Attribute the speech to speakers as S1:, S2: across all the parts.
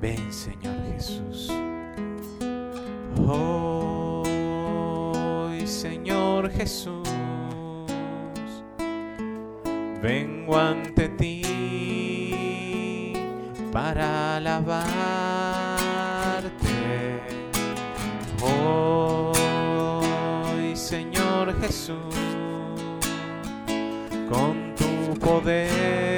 S1: Ven Señor Jesús. Hoy Señor Jesús, vengo ante ti para alabarte. Hoy Señor Jesús, con tu poder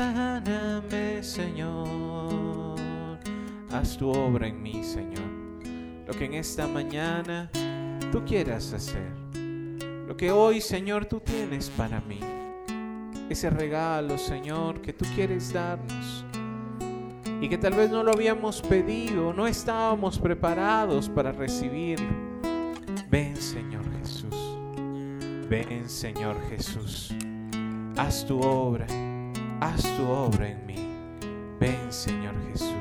S1: Sáname, Señor. Haz tu obra en mí, Señor. Lo que en esta mañana tú quieras hacer. Lo que hoy, Señor, tú tienes para mí. Ese regalo, Señor, que tú quieres darnos. Y que tal vez no lo habíamos pedido, no estábamos preparados para recibirlo. Ven, Señor Jesús. Ven Señor Jesús, haz tu obra, haz tu obra en mí. Ven Señor Jesús.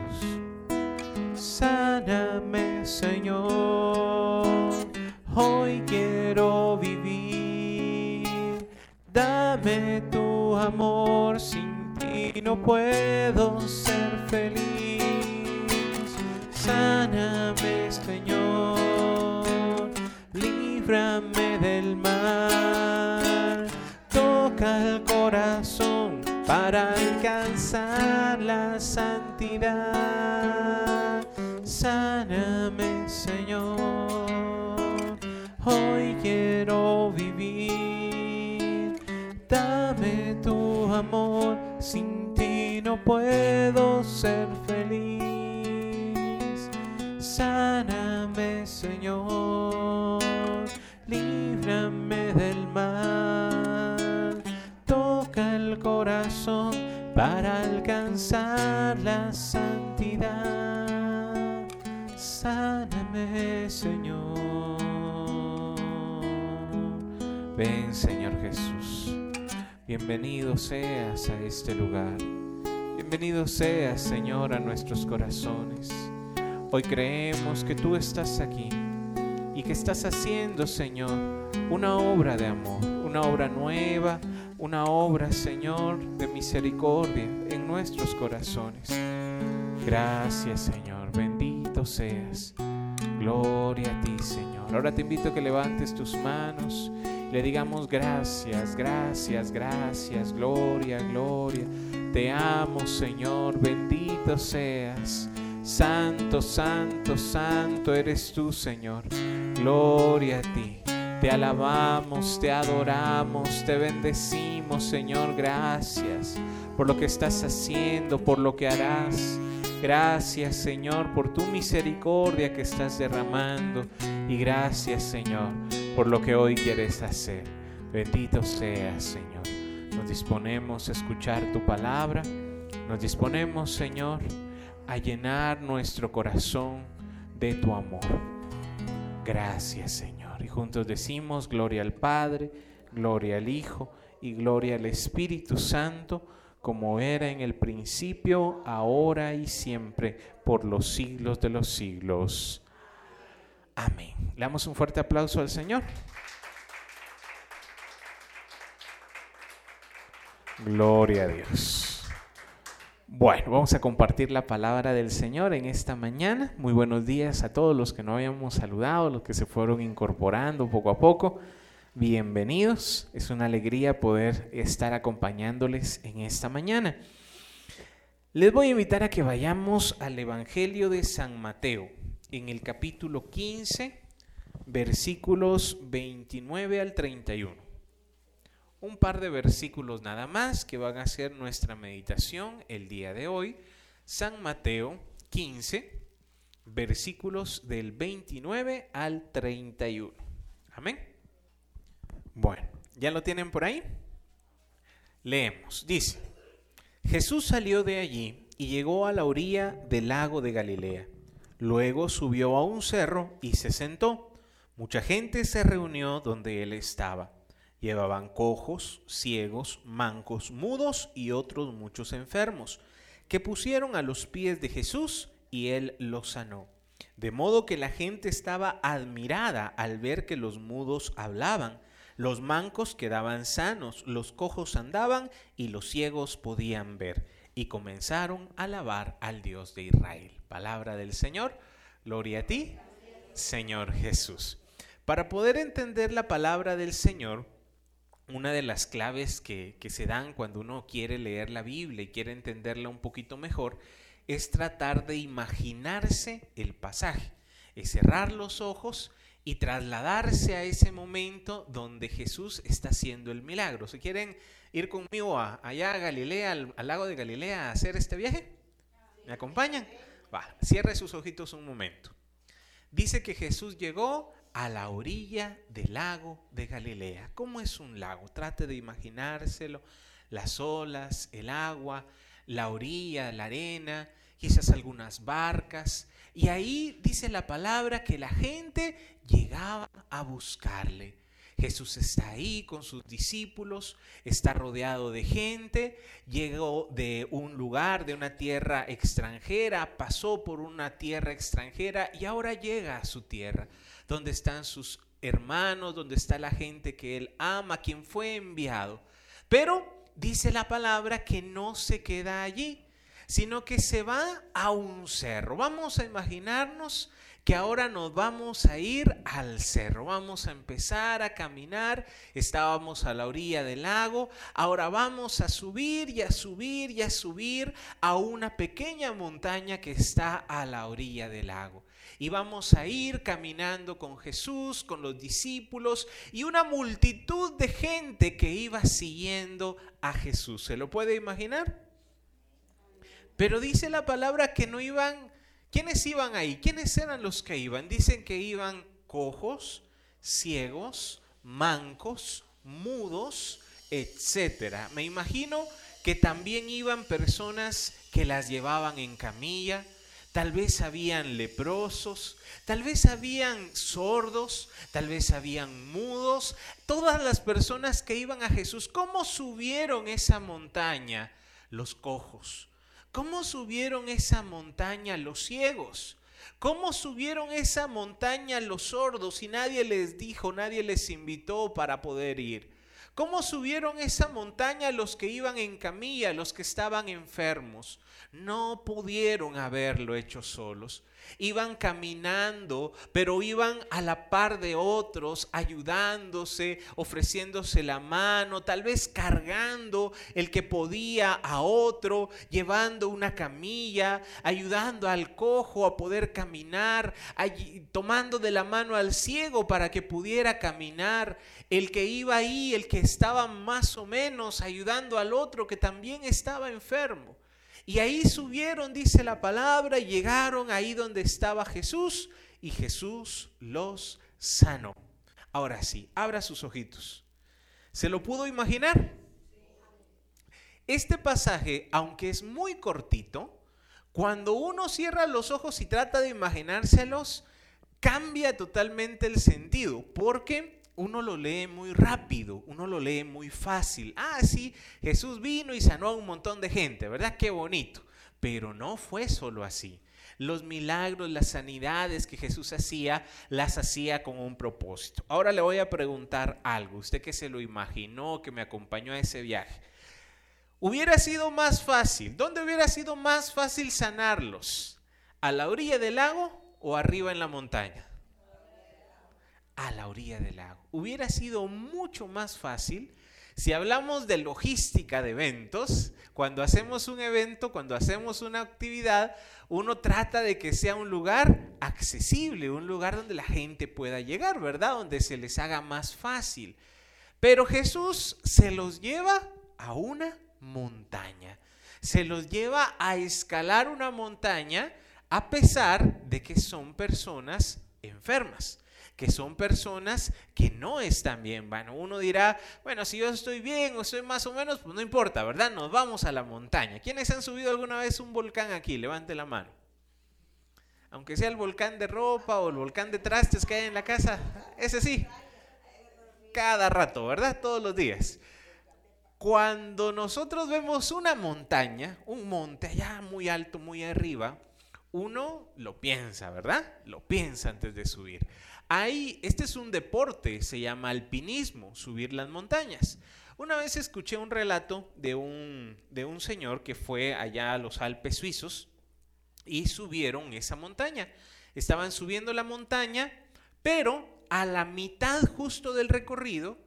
S1: Sáname Señor, hoy quiero vivir. Dame tu amor, sin ti no puedo ser feliz. Sáname Señor, líbrame del mal. Toca el corazón para alcanzar la santidad. Sáname, Señor. Hoy quiero vivir. Dame tu amor. Sin ti no puedo ser feliz. Sáname, Señor. Líbrame del mal. Toca el corazón para alcanzar la santidad. Sáname, Señor. Ven, Señor Jesús. Bienvenido seas a este lugar. Bienvenido seas, Señor, a nuestros corazones. Hoy creemos que tú estás aquí y que estás haciendo, Señor, una obra de amor, una obra nueva, una obra, Señor, de misericordia en nuestros corazones. Gracias, Señor. Bendito seas. Gloria a ti, Señor. Ahora te invito a que levantes tus manos le digamos gracias, gracias, gracias, gloria, gloria. Te amo, Señor. Bendito seas. Santo, santo, santo eres tú, Señor. Gloria a ti. Te alabamos, te adoramos, te bendecimos, Señor. Gracias por lo que estás haciendo, por lo que harás. Gracias, Señor, por tu misericordia que estás derramando. Y gracias, Señor, por lo que hoy quieres hacer. Bendito seas, Señor. Nos disponemos a escuchar tu palabra. Nos disponemos, Señor, a llenar nuestro corazón de tu amor. Gracias, Señor. Y juntos decimos, gloria al Padre, gloria al Hijo y gloria al Espíritu Santo, como era en el principio, ahora y siempre, por los siglos de los siglos. Amén. Le damos un fuerte aplauso al Señor. Gloria a Dios. Bueno, vamos a compartir la palabra del Señor en esta mañana. Muy buenos días a todos los que no habíamos saludado, los que se fueron incorporando poco a poco. bienvenidos. Es una alegría poder estar acompañándoles en esta mañana. Les voy a invitar a que vayamos al Evangelio de San Mateo, en el capítulo 15, versículos 29 al 31. Un par de versículos nada más que van a ser nuestra meditación el día de hoy. San Mateo 15, versículos del 29 al 31. Amén. Bueno, ¿ya lo tienen por ahí? Leemos. Dice, Jesús salió de allí y llegó a la orilla del lago de Galilea. Luego subió a un cerro y se sentó. Mucha gente se reunió donde él estaba. Llevaban cojos, ciegos, mancos, mudos y otros muchos enfermos, que pusieron a los pies de Jesús y él los sanó. De modo que la gente estaba admirada al ver que los mudos hablaban, los mancos quedaban sanos, los cojos andaban y los ciegos podían ver. Y comenzaron a alabar al Dios de Israel. Palabra del Señor. Gloria a ti, Señor Jesús. Para poder entender la palabra del Señor, una de las claves que, se dan cuando uno quiere leer la Biblia y quiere entenderla un poquito mejor es tratar de imaginarse el pasaje, es cerrar los ojos y trasladarse a ese momento donde Jesús está haciendo el milagro. Si quieren ir conmigo a, allá a Galilea, al, lago de Galilea, a hacer este viaje, ¿me acompañan? Va, cierre sus ojitos un momento. Dice que Jesús llegó a la orilla del lago de Galilea. ¿Cómo es un lago? Trate de imaginárselo. Las olas, el agua, la orilla, la arena, quizás algunas barcas. Y ahí dice la palabra que la gente llegaba a buscarle. Jesús está ahí con sus discípulos, está rodeado de gente, llegó de un lugar, de una tierra extranjera, pasó por una tierra extranjera y ahora llega a su tierra, donde están sus hermanos, donde está la gente que él ama, quien fue enviado. Pero dice la palabra que no se queda allí, sino que se va a un cerro. Vamos a imaginarnos que ahora nos vamos a ir al cerro, vamos a empezar a caminar, estábamos a la orilla del lago, ahora vamos a subir y a subir y a subir a una pequeña montaña que está a la orilla del lago. Y vamos a ir caminando con Jesús, con los discípulos y una multitud de gente que iba siguiendo a Jesús. ¿Se lo puede imaginar? Pero dice la palabra que no iban, ¿quiénes iban ahí? ¿Quiénes eran los que iban? Dicen que iban cojos, ciegos, mancos, mudos, etcétera. Me imagino que también iban personas que las llevaban en camilla, tal vez habían leprosos, tal vez habían sordos, tal vez habían mudos, todas las personas que iban a Jesús, ¿cómo subieron esa montaña? Los cojos, ¿Cómo subieron esa montaña los ciegos? ¿Cómo subieron esa montaña los sordos y nadie les dijo, nadie les invitó para poder ir? ¿Cómo subieron esa montaña los que iban en camilla, los que estaban enfermos? No pudieron haberlo hecho solos iban caminando, pero iban a la par de otros, ayudándose, ofreciéndose la mano, tal vez cargando el que podía a otro, llevando una camilla, ayudando al cojo a poder caminar, tomando de la mano al ciego para que pudiera caminar, el que iba ahí, el que estaba más o menos ayudando al otro que también estaba enfermo. Y ahí subieron, dice la palabra, y llegaron ahí donde estaba Jesús y Jesús los sanó. Ahora sí, abra sus ojitos. ¿Se lo pudo imaginar? Este pasaje, aunque es muy cortito, cuando uno cierra los ojos y trata de imaginárselos, cambia totalmente el sentido, porque uno lo lee muy rápido, uno lo lee muy fácil. Ah, sí, Jesús vino y sanó a un montón de gente, ¿verdad? Qué bonito. Pero no fue solo así. Los milagros, las sanidades que Jesús hacía, las hacía con un propósito. Ahora le voy a preguntar algo, usted que se lo imaginó, que me acompañó a ese viaje. Hubiera sido más fácil, ¿dónde hubiera sido más fácil sanarlos? ¿A la orilla del lago o arriba en la montaña? A la orilla del lago. Hubiera sido mucho más fácil si hablamos de logística de eventos, cuando hacemos un evento, cuando hacemos una actividad, uno trata de que sea un lugar accesible, un lugar donde la gente pueda llegar, ¿verdad? Donde se les haga más fácil. Pero Jesús se los lleva a una montaña. Se los lleva a escalar una montaña a pesar de que son personas enfermas que son personas que no están bien. Bueno, uno dirá, bueno, si yo estoy bien o estoy más o menos, pues no importa, ¿verdad? Nos vamos a la montaña. ¿Quiénes han subido alguna vez un volcán aquí? Levante la mano. Aunque sea el volcán de ropa o el volcán de trastes que hay en la casa, ese sí. Cada rato, ¿verdad? Todos los días. Cuando nosotros vemos una montaña, un monte allá muy alto, muy arriba, uno lo piensa, ¿verdad? Lo piensa antes de subir. Hay, este es un deporte, se llama alpinismo, subir las montañas. Una vez escuché un relato de un, de un señor que fue allá a los Alpes suizos y subieron esa montaña. Estaban subiendo la montaña, pero a la mitad justo del recorrido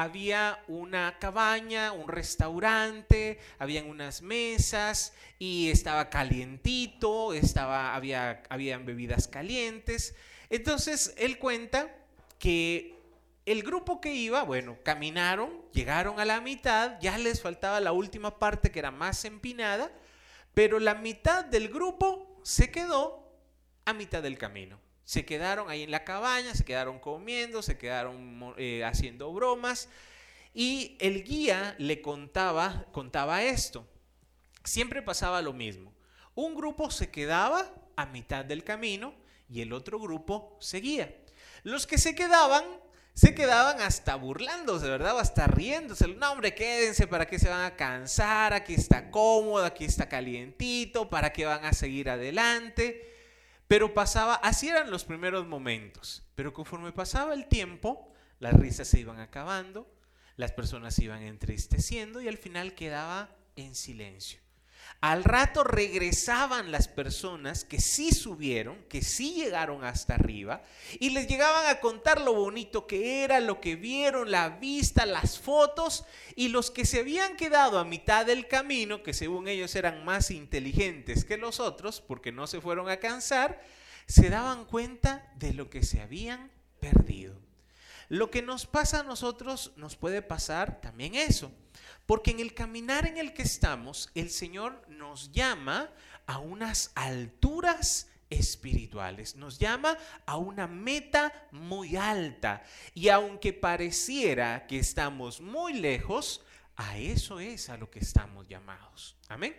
S1: había una cabaña, un restaurante, habían unas mesas y estaba calientito, estaba, había, habían bebidas calientes. Entonces él cuenta que el grupo que iba, bueno, caminaron, llegaron a la mitad, ya les faltaba la última parte que era más empinada, pero la mitad del grupo se quedó a mitad del camino. Se quedaron ahí en la cabaña, se quedaron comiendo, se quedaron eh, haciendo bromas y el guía le contaba, contaba esto. Siempre pasaba lo mismo. Un grupo se quedaba a mitad del camino y el otro grupo seguía. Los que se quedaban, se quedaban hasta burlándose, ¿verdad? Hasta riéndose. No, hombre, quédense, ¿para qué se van a cansar? Aquí está cómodo, aquí está calientito, ¿para qué van a seguir adelante? Pero pasaba, así eran los primeros momentos. Pero conforme pasaba el tiempo, las risas se iban acabando, las personas se iban entristeciendo y al final quedaba en silencio. Al rato regresaban las personas que sí subieron, que sí llegaron hasta arriba, y les llegaban a contar lo bonito que era, lo que vieron, la vista, las fotos, y los que se habían quedado a mitad del camino, que según ellos eran más inteligentes que los otros, porque no se fueron a cansar, se daban cuenta de lo que se habían perdido. Lo que nos pasa a nosotros nos puede pasar también eso. Porque en el caminar en el que estamos, el Señor nos llama a unas alturas espirituales, nos llama a una meta muy alta. Y aunque pareciera que estamos muy lejos, a eso es a lo que estamos llamados. Amén.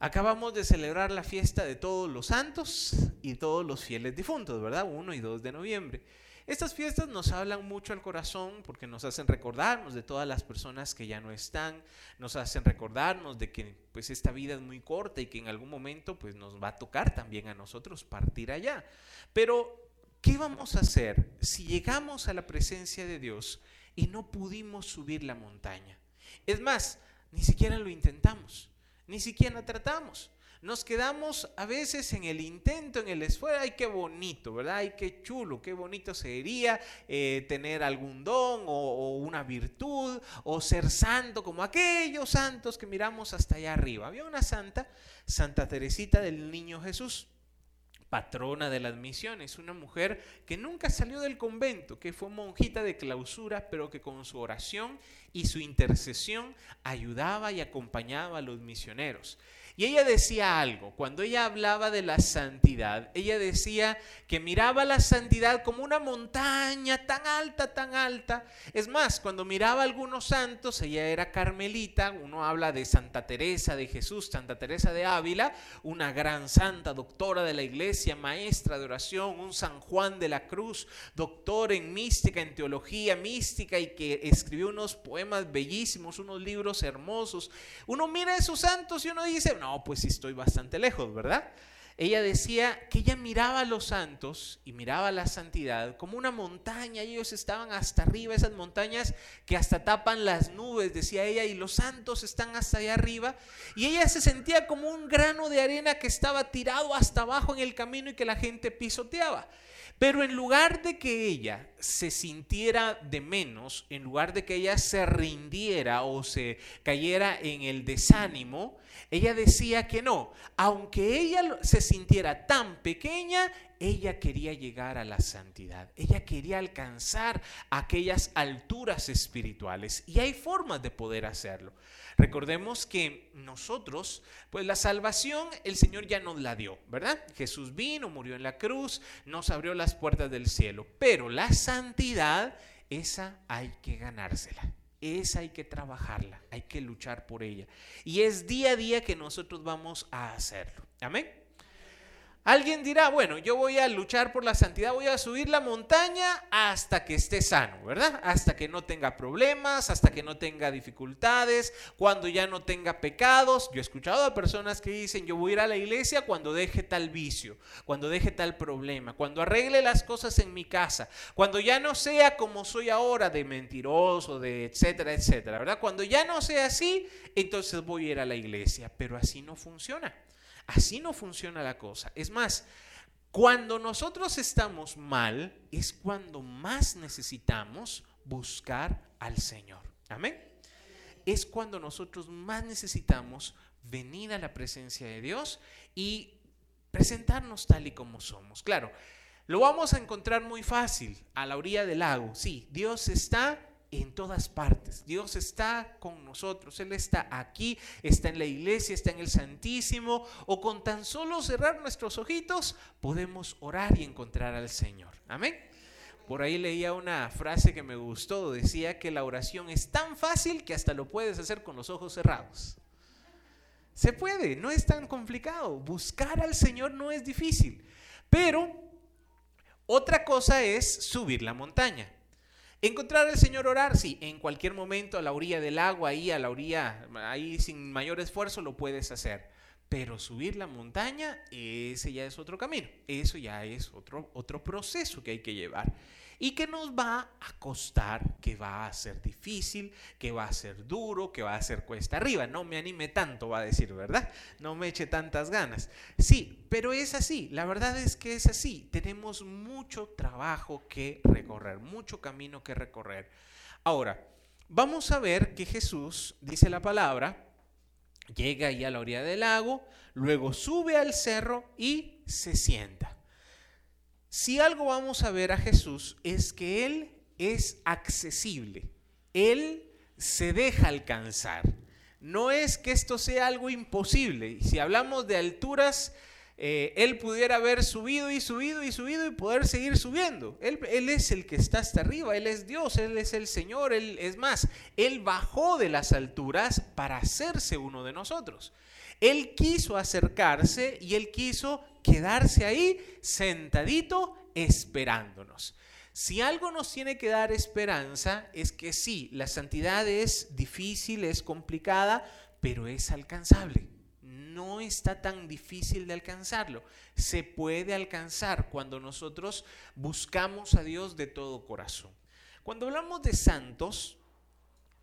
S1: Acabamos de celebrar la fiesta de todos los santos y todos los fieles difuntos, ¿verdad? 1 y 2 de noviembre. Estas fiestas nos hablan mucho al corazón porque nos hacen recordarnos de todas las personas que ya no están, nos hacen recordarnos de que pues esta vida es muy corta y que en algún momento pues nos va a tocar también a nosotros partir allá. Pero ¿qué vamos a hacer si llegamos a la presencia de Dios y no pudimos subir la montaña? Es más, ni siquiera lo intentamos, ni siquiera tratamos nos quedamos a veces en el intento, en el esfuerzo, ay, qué bonito, ¿verdad? Ay, qué chulo, qué bonito sería eh, tener algún don o, o, una virtud o ser santo como aquellos santos que miramos hasta allá arriba. Había una santa, Santa Teresita del Niño Jesús patrona de las misiones, una mujer que nunca salió del convento, que fue monjita de clausura, pero que con su oración y su intercesión ayudaba y acompañaba a los misioneros. Y ella decía algo, cuando ella hablaba de la santidad, ella decía que miraba la santidad como una montaña tan alta, tan alta. Es más, cuando miraba a algunos santos, ella era carmelita, uno habla de Santa Teresa de Jesús, Santa Teresa de Ávila, una gran santa, doctora de la iglesia, maestra de oración, un San Juan de la Cruz, doctor en mística, en teología mística y que escribió unos poemas bellísimos, unos libros hermosos. Uno mira a esos santos y uno dice, no, pues sí estoy bastante lejos, ¿verdad? Ella decía que ella miraba a los santos y miraba la santidad como una montaña, ellos estaban hasta arriba, esas montañas que hasta tapan las nubes, decía ella, y los santos están hasta allá arriba, y ella se sentía como un grano de arena que estaba tirado hasta abajo en el camino y que la gente pisoteaba. Pero en lugar de que ella se sintiera de menos, en lugar de que ella se rindiera o se cayera en el desánimo, ella decía que no, aunque ella se sintiera tan pequeña, ella quería llegar a la santidad, ella quería alcanzar aquellas alturas espirituales y hay formas de poder hacerlo. Recordemos que nosotros, pues la salvación el Señor ya nos la dio, ¿verdad? Jesús vino, murió en la cruz, nos abrió las puertas del cielo, pero la santidad, esa hay que ganársela. Esa hay que trabajarla, hay que luchar por ella. Y es día a día que nosotros vamos a hacerlo. Amén. Alguien dirá, bueno, yo voy a luchar por la santidad, voy a subir la montaña hasta que esté sano, ¿verdad? Hasta que no tenga problemas, hasta que no tenga dificultades, cuando ya no tenga pecados. Yo he escuchado a personas que dicen, yo voy a ir a la iglesia cuando deje tal vicio, cuando deje tal problema, cuando arregle las cosas en mi casa, cuando ya no sea como soy ahora de mentiroso, de etcétera, etcétera, ¿verdad? Cuando ya no sea así, entonces voy a ir a la iglesia, pero así no funciona. Así no funciona la cosa. Es más, cuando nosotros estamos mal es cuando más necesitamos buscar al Señor. Amén. Es cuando nosotros más necesitamos venir a la presencia de Dios y presentarnos tal y como somos. Claro, lo vamos a encontrar muy fácil a la orilla del lago. Sí, Dios está en todas partes. Dios está con nosotros. Él está aquí, está en la iglesia, está en el Santísimo. O con tan solo cerrar nuestros ojitos podemos orar y encontrar al Señor. Amén. Por ahí leía una frase que me gustó. Decía que la oración es tan fácil que hasta lo puedes hacer con los ojos cerrados. Se puede, no es tan complicado. Buscar al Señor no es difícil. Pero otra cosa es subir la montaña. Encontrar al Señor orar, sí, en cualquier momento a la orilla del agua, ahí a la orilla, ahí sin mayor esfuerzo lo puedes hacer. Pero subir la montaña, ese ya es otro camino, eso ya es otro, otro proceso que hay que llevar y que nos va a costar, que va a ser difícil, que va a ser duro, que va a ser cuesta arriba. No me anime tanto, va a decir, ¿verdad? No me eche tantas ganas. Sí, pero es así, la verdad es que es así. Tenemos mucho trabajo que recorrer, mucho camino que recorrer. Ahora, vamos a ver que Jesús, dice la palabra, llega ahí a la orilla del lago, luego sube al cerro y se sienta. Si algo vamos a ver a Jesús es que Él es accesible, Él se deja alcanzar. No es que esto sea algo imposible. Si hablamos de alturas, eh, Él pudiera haber subido y subido y subido y poder seguir subiendo. Él, él, es el que está hasta arriba, Él es Dios, Él es el Señor, Él es más. Él bajó de las alturas para hacerse uno de nosotros. Él quiso acercarse y Él quiso quedarse ahí sentadito esperándonos. Si algo nos tiene que dar esperanza es que sí, la santidad es difícil, es complicada, pero es alcanzable. No está tan difícil de alcanzarlo. Se puede alcanzar cuando nosotros buscamos a Dios de todo corazón. Cuando hablamos de santos,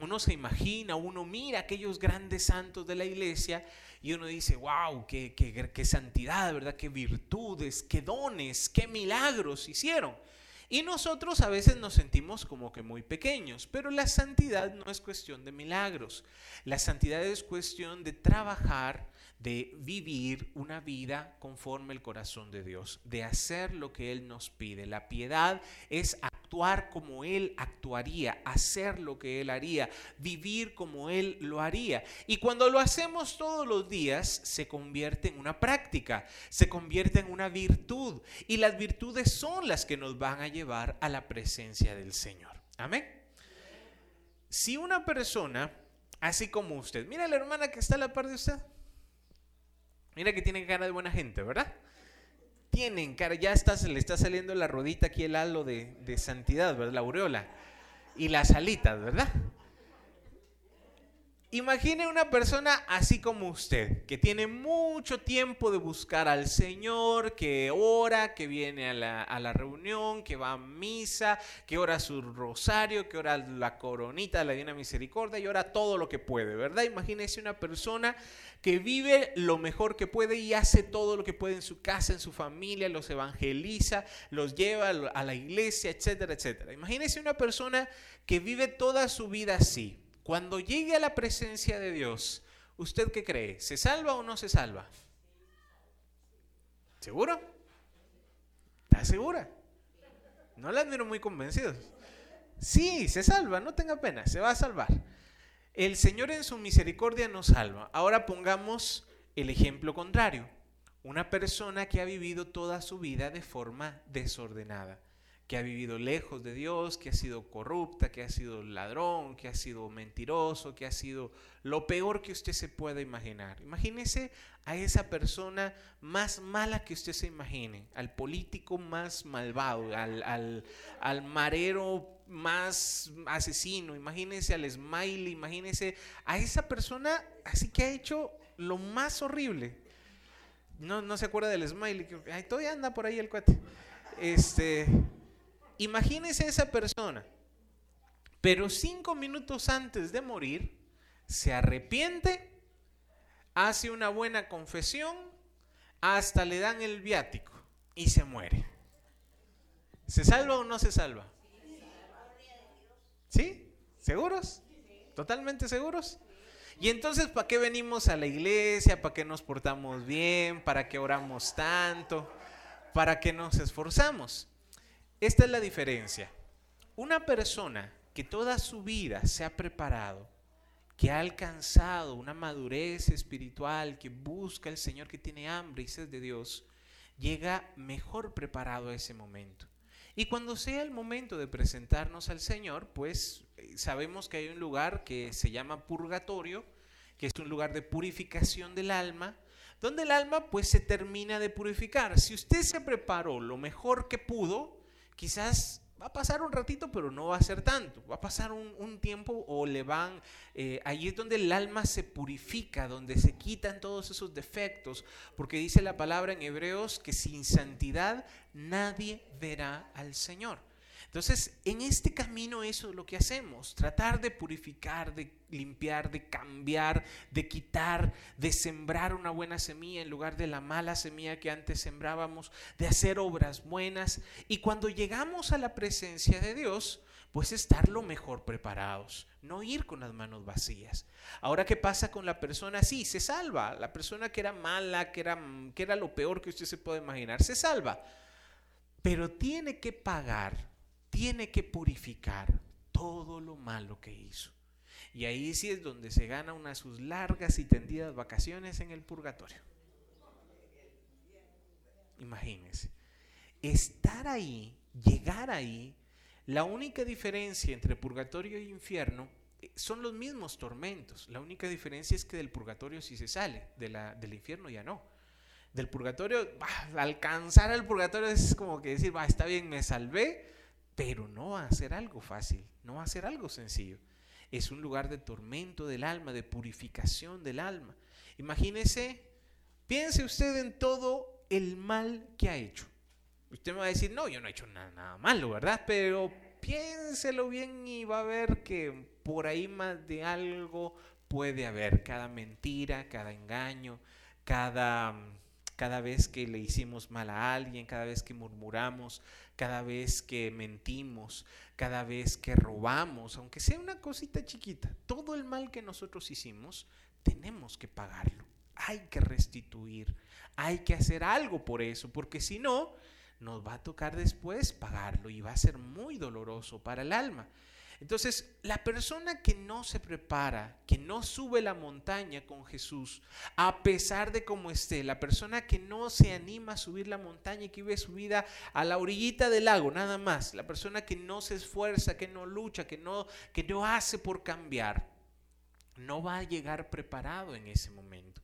S1: uno se imagina, uno mira aquellos grandes santos de la iglesia y uno dice, wow, qué, qué, santidad, ¿verdad? Qué virtudes, qué dones, qué milagros hicieron. Y nosotros a veces nos sentimos como que muy pequeños, pero la santidad no es cuestión de milagros. La santidad es cuestión de trabajar, de vivir una vida conforme el corazón de Dios, de hacer lo que Él nos pide. La piedad es actuar como Él actuaría, hacer lo que Él haría, vivir como Él lo haría. Y cuando lo hacemos todos los días, se convierte en una práctica, se convierte en una virtud. Y las virtudes son las que nos van a llevar a la presencia del Señor. Amén. Si una persona, así como usted, mira la hermana que está a la par de usted, mira que tiene cara de buena gente, ¿verdad? tienen, cara, ya está, se le está saliendo la rodita aquí el halo de, de santidad, ¿verdad? La aureola. Y las alitas, ¿verdad? Imagine una persona así como usted, que tiene mucho tiempo de buscar al Señor, que ora, que viene a la, reunión, que va a misa, que ora su rosario, que ora la coronita de la Divina Misericordia y ora todo lo que puede, ¿verdad? Imagínese una persona que vive lo mejor que puede y hace todo lo que puede en su casa, en su familia, los evangeliza, los lleva a la iglesia, etcétera, etcétera. Imagínese una persona que vive toda su vida así cuando llegue a la presencia de Dios, ¿usted qué cree? ¿Se salva o no se salva? ¿Seguro? ¿Está segura? No la admiro muy convencidos. Sí, se salva, no tenga pena, se va a salvar. El Señor en su misericordia nos salva. Ahora pongamos el ejemplo contrario. Una persona que ha vivido toda su vida de forma desordenada que ha vivido lejos de Dios, que ha sido corrupta, que ha sido ladrón, que ha sido mentiroso, que ha sido lo peor que usted se pueda imaginar. Imagínese a esa persona más mala que usted se imagine, al político más malvado, al, al marero más asesino, imagínese al smiley, imagínese a esa persona así que ha hecho lo más horrible. No, no se acuerda del smiley, que todavía anda por ahí el cuate. Este, Imagínese esa persona, pero cinco minutos antes de morir, se arrepiente, hace una buena confesión, hasta le dan el viático y se muere. ¿Se salva o no se salva? ¿Sí? ¿Seguros? ¿Totalmente seguros? Y entonces, ¿para qué venimos a la iglesia? ¿Para qué nos portamos bien? ¿Para qué oramos tanto? ¿Para qué nos esforzamos? Esta es la diferencia. Una persona que toda su vida se ha preparado, que ha alcanzado una madurez espiritual, que busca al Señor, que tiene hambre y sed de Dios, llega mejor preparado a ese momento. Y cuando sea el momento de presentarnos al Señor, pues eh, sabemos que hay un lugar que se llama purgatorio, que es un lugar de purificación del alma, donde el alma pues se termina de purificar. Si usted se preparó lo mejor que pudo, quizás va a pasar un ratito, pero no va a ser tanto. Va a pasar un, tiempo o le van, eh, allí es donde el alma se purifica, donde se quitan todos esos defectos, porque dice la palabra en Hebreos que sin santidad nadie verá al Señor. Entonces, en este camino eso es lo que hacemos, tratar de purificar, de limpiar, de cambiar, de quitar, de sembrar una buena semilla en lugar de la mala semilla que antes sembrábamos, de hacer obras buenas. Y cuando llegamos a la presencia de Dios, pues estar lo mejor preparados, no ir con las manos vacías. Ahora, ¿qué pasa con la persona? Sí, se salva. La persona que era mala, que era, que era lo peor que usted se puede imaginar, se salva. Pero tiene que pagar tiene que purificar todo lo malo que hizo. Y ahí sí es donde se gana una sus largas y tendidas vacaciones en el purgatorio. Imagínense. Estar ahí, llegar ahí, la única diferencia entre purgatorio e infierno eh, son los mismos tormentos. La única diferencia es que del purgatorio sí se sale, del infierno ya no. Del purgatorio, alcanzar al purgatorio es como que decir, va, está bien, me salvé, pero no va a ser algo fácil, no va a ser algo sencillo. Es un lugar de tormento del alma, de purificación del alma. Imagínese, piense usted en todo el mal que ha hecho. Usted me va a decir, no, yo no he hecho nada, nada malo, ¿verdad? Pero piénselo bien y va a ver que por ahí más de algo puede haber. Cada mentira, cada engaño, cada cada vez que le hicimos mal a alguien, cada vez que murmuramos, cada vez que mentimos, cada vez que robamos, aunque sea una cosita chiquita, todo el mal que nosotros hicimos, tenemos que pagarlo. Hay que restituir, hay que hacer algo por eso, porque si no, nos va a tocar después pagarlo y va a ser muy doloroso para el alma. Entonces, la persona que no se prepara, que no sube la montaña con Jesús, a pesar de cómo esté, la persona que no se anima a subir la montaña y que vive su vida a la orillita del lago, nada más, la persona que no se esfuerza, que no lucha, que no, que no hace por cambiar, no va a llegar preparado en ese momento.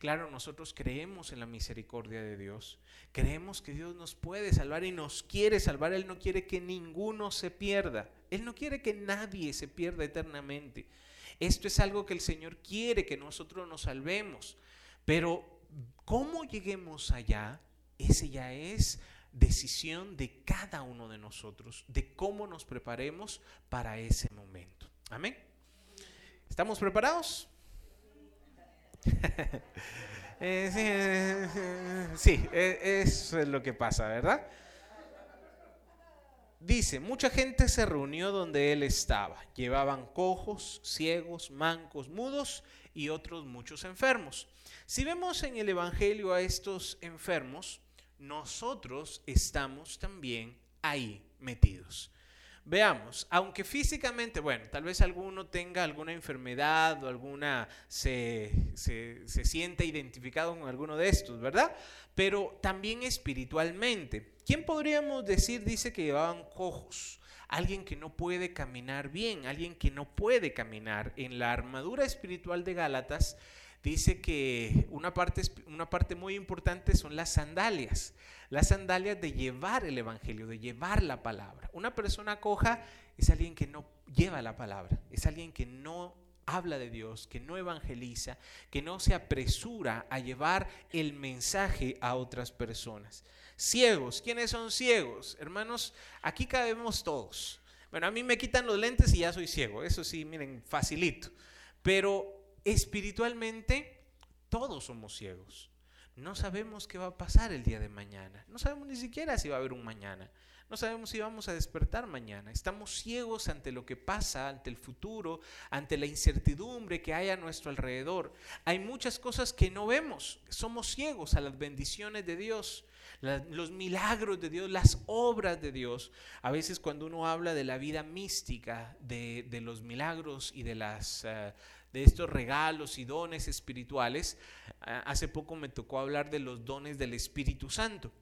S1: Claro, nosotros creemos en la misericordia de Dios. Creemos que Dios nos puede salvar y nos quiere salvar. Él no quiere que ninguno se pierda. Él no quiere que nadie se pierda eternamente. Esto es algo que el Señor quiere que nosotros nos salvemos. Pero cómo lleguemos allá, ese ya es decisión de cada uno de nosotros, de cómo nos preparemos para ese momento. Amén. ¿Estamos preparados? Eh, sí, e, eso es lo que pasa, ¿verdad? Dice, mucha gente se reunió donde él estaba. Llevaban cojos, ciegos, mancos, mudos y otros muchos enfermos. Si vemos en el Evangelio a estos enfermos, nosotros estamos también ahí metidos. Veamos, aunque físicamente, bueno, tal vez alguno tenga alguna enfermedad o alguna, se, se, se siente identificado con alguno de estos, ¿verdad? Pero también espiritualmente. ¿Quién podríamos decir, dice que llevaban cojos? Alguien que no puede caminar bien, alguien que no puede caminar. En la armadura espiritual de Gálatas dice que una parte, una parte muy importante son las sandalias. Las sandalias de llevar el Evangelio, de llevar la palabra. Una persona coja es alguien que no lleva la palabra, es alguien que no habla de Dios, que no evangeliza, que no se apresura a llevar el mensaje a otras personas. Ciegos, ¿quiénes son ciegos? Hermanos, aquí cabemos todos. Bueno, a mí me quitan los lentes y ya soy ciego, eso sí, miren, facilito. Pero espiritualmente todos somos ciegos. No sabemos qué va a pasar el día de mañana. No sabemos ni siquiera si va a haber un mañana. No sabemos si vamos a despertar mañana. Estamos ciegos ante lo que pasa, ante el futuro, ante la incertidumbre que hay a nuestro alrededor. Hay muchas cosas que no vemos. Somos ciegos a las bendiciones de Dios, los milagros de Dios, las obras de Dios. A veces cuando uno habla de la vida mística, de, los milagros y de las... Eh, de estos regalos y dones espirituales, hace poco me tocó hablar de los dones del Espíritu Santo.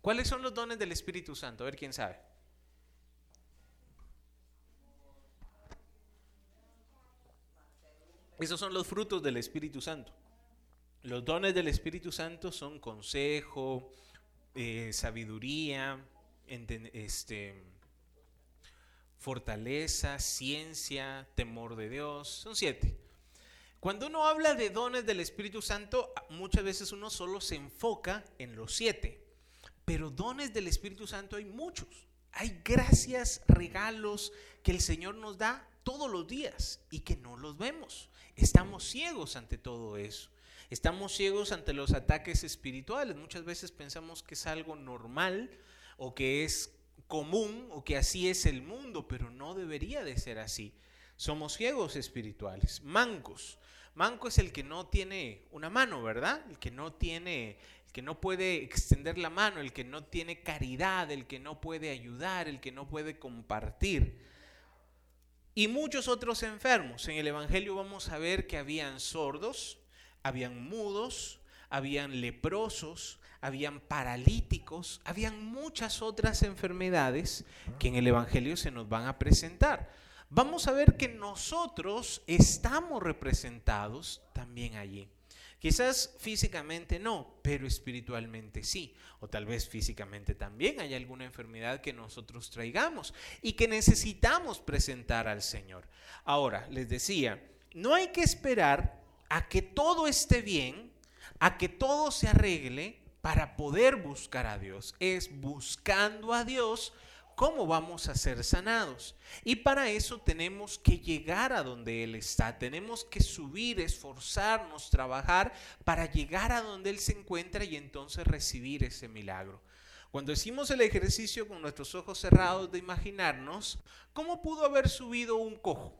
S1: ¿Cuáles son los dones del Espíritu Santo? A ver quién sabe. Esos son los frutos del Espíritu Santo. Los dones del Espíritu Santo son consejo, eh, sabiduría, este, fortaleza, ciencia, temor de Dios. Son siete. Cuando uno habla de dones del Espíritu Santo, muchas veces uno solo se enfoca en los siete. Pero dones del Espíritu Santo hay muchos. Hay gracias, regalos que el Señor nos da todos los días y que no los vemos. Estamos ciegos ante todo eso. Estamos ciegos ante los ataques espirituales. Muchas veces pensamos que es algo normal o que es común o que así es el mundo, pero no debería de ser así. Somos ciegos espirituales, mancos. Manco es el que no tiene una mano, ¿verdad? El que no tiene, el que no puede extender la mano, el que no tiene caridad, el que no puede ayudar, el que no puede compartir. Y muchos otros enfermos. En el Evangelio vamos a ver que habían sordos, habían mudos, habían leprosos, habían paralíticos, habían muchas otras enfermedades que en el Evangelio se nos van a presentar. Vamos a ver que nosotros estamos representados también allí. Quizás físicamente no, pero espiritualmente sí. O tal vez físicamente también hay alguna enfermedad que nosotros traigamos y que necesitamos presentar al Señor. Ahora, les decía, no hay que esperar a que todo esté bien, a que todo se arregle para poder buscar a Dios. Es buscando a Dios cómo vamos a ser sanados. Y para eso tenemos que llegar a donde Él está. Tenemos que subir, esforzarnos, trabajar para llegar a donde Él se encuentra y entonces recibir ese milagro. Cuando hicimos el ejercicio con nuestros ojos cerrados de imaginarnos, ¿cómo pudo haber subido un cojo?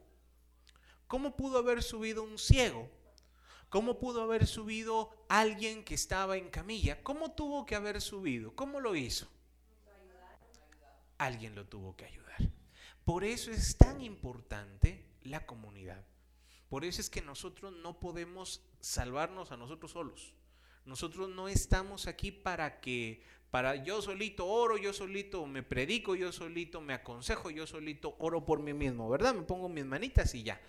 S1: ¿Cómo pudo haber subido un ciego? ¿Cómo pudo haber subido alguien que estaba en camilla? ¿Cómo tuvo que haber subido? ¿Cómo lo hizo? Alguien lo tuvo que ayudar. Por eso es tan importante la comunidad. Por eso es que nosotros no podemos salvarnos a nosotros solos. Nosotros no estamos aquí para que, para yo solito oro, yo solito me predico, yo solito me aconsejo, yo solito oro por mí mismo, ¿verdad? Me pongo mis manitas y ya.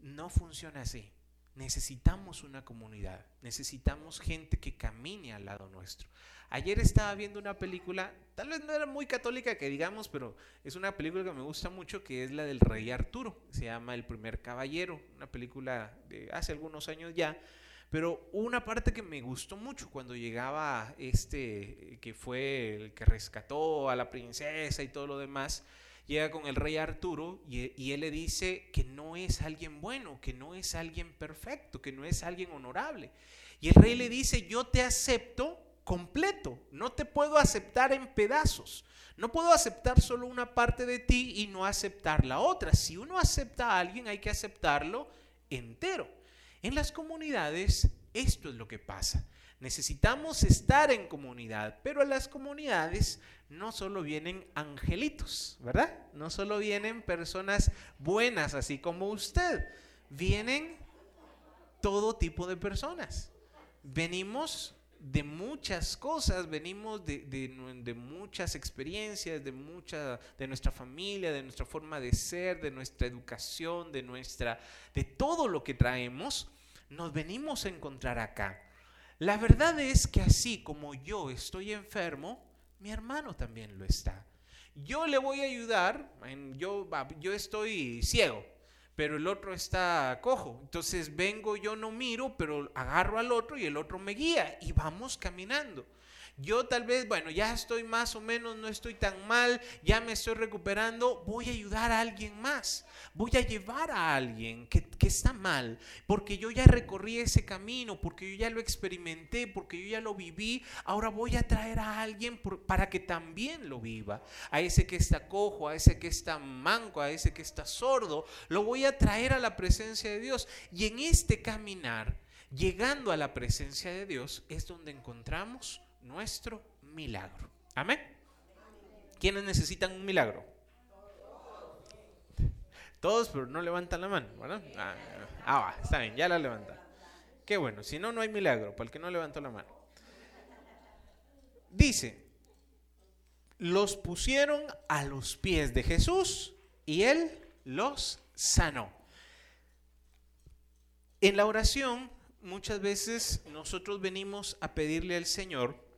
S1: No funciona así. Necesitamos una comunidad, necesitamos gente que camine al lado nuestro. Ayer estaba viendo una película, tal vez no era muy católica que digamos, pero es una película que me gusta mucho, que es la del rey Arturo. Se llama El primer caballero, una película de hace algunos años ya. Pero una parte que me gustó mucho cuando llegaba este, que fue el que rescató a la princesa y todo lo demás, llega con el rey Arturo y, él le dice que no es alguien bueno, que no es alguien perfecto, que no es alguien honorable. Y el rey le dice, yo te acepto completo, no te puedo aceptar en pedazos. No puedo aceptar solo una parte de ti y no aceptar la otra. Si uno acepta a alguien, hay que aceptarlo entero. En las comunidades, esto es lo que pasa. Necesitamos estar en comunidad, pero a las comunidades no solo vienen angelitos, ¿verdad? No solo vienen personas buenas, así como usted. Vienen todo tipo de personas. Venimos de muchas cosas, venimos de, de, muchas experiencias, de, mucha, de nuestra familia, de nuestra forma de ser, de nuestra educación, de, nuestra, de todo lo que traemos, nos venimos a encontrar acá. La verdad es que así como yo estoy enfermo, mi hermano también lo está. Yo le voy a ayudar, yo, yo estoy ciego, pero el otro está cojo. Entonces vengo, yo no miro, pero agarro al otro y el otro me guía y vamos caminando. Yo tal vez, bueno, ya estoy más o menos, no estoy tan mal, ya me estoy recuperando, voy a ayudar a alguien más, voy a llevar a alguien que, está mal, porque yo ya recorrí ese camino, porque yo ya lo experimenté, porque yo ya lo viví, ahora voy a traer a alguien para que también lo viva, a ese que está cojo, a ese que está manco, a ese que está sordo, lo voy a traer a la presencia de Dios. Y en este caminar, llegando a la presencia de Dios, es donde encontramos nuestro milagro. Amén. ¿Quiénes necesitan un milagro? Todos, pero no levantan la mano, ¿verdad? Ah, ah está bien, ya la levantan. Qué bueno, si no, no hay milagro, para el que no levantó la mano. Dice, los pusieron a los pies de Jesús y él los sanó. En la oración, muchas veces nosotros venimos a pedirle al Señor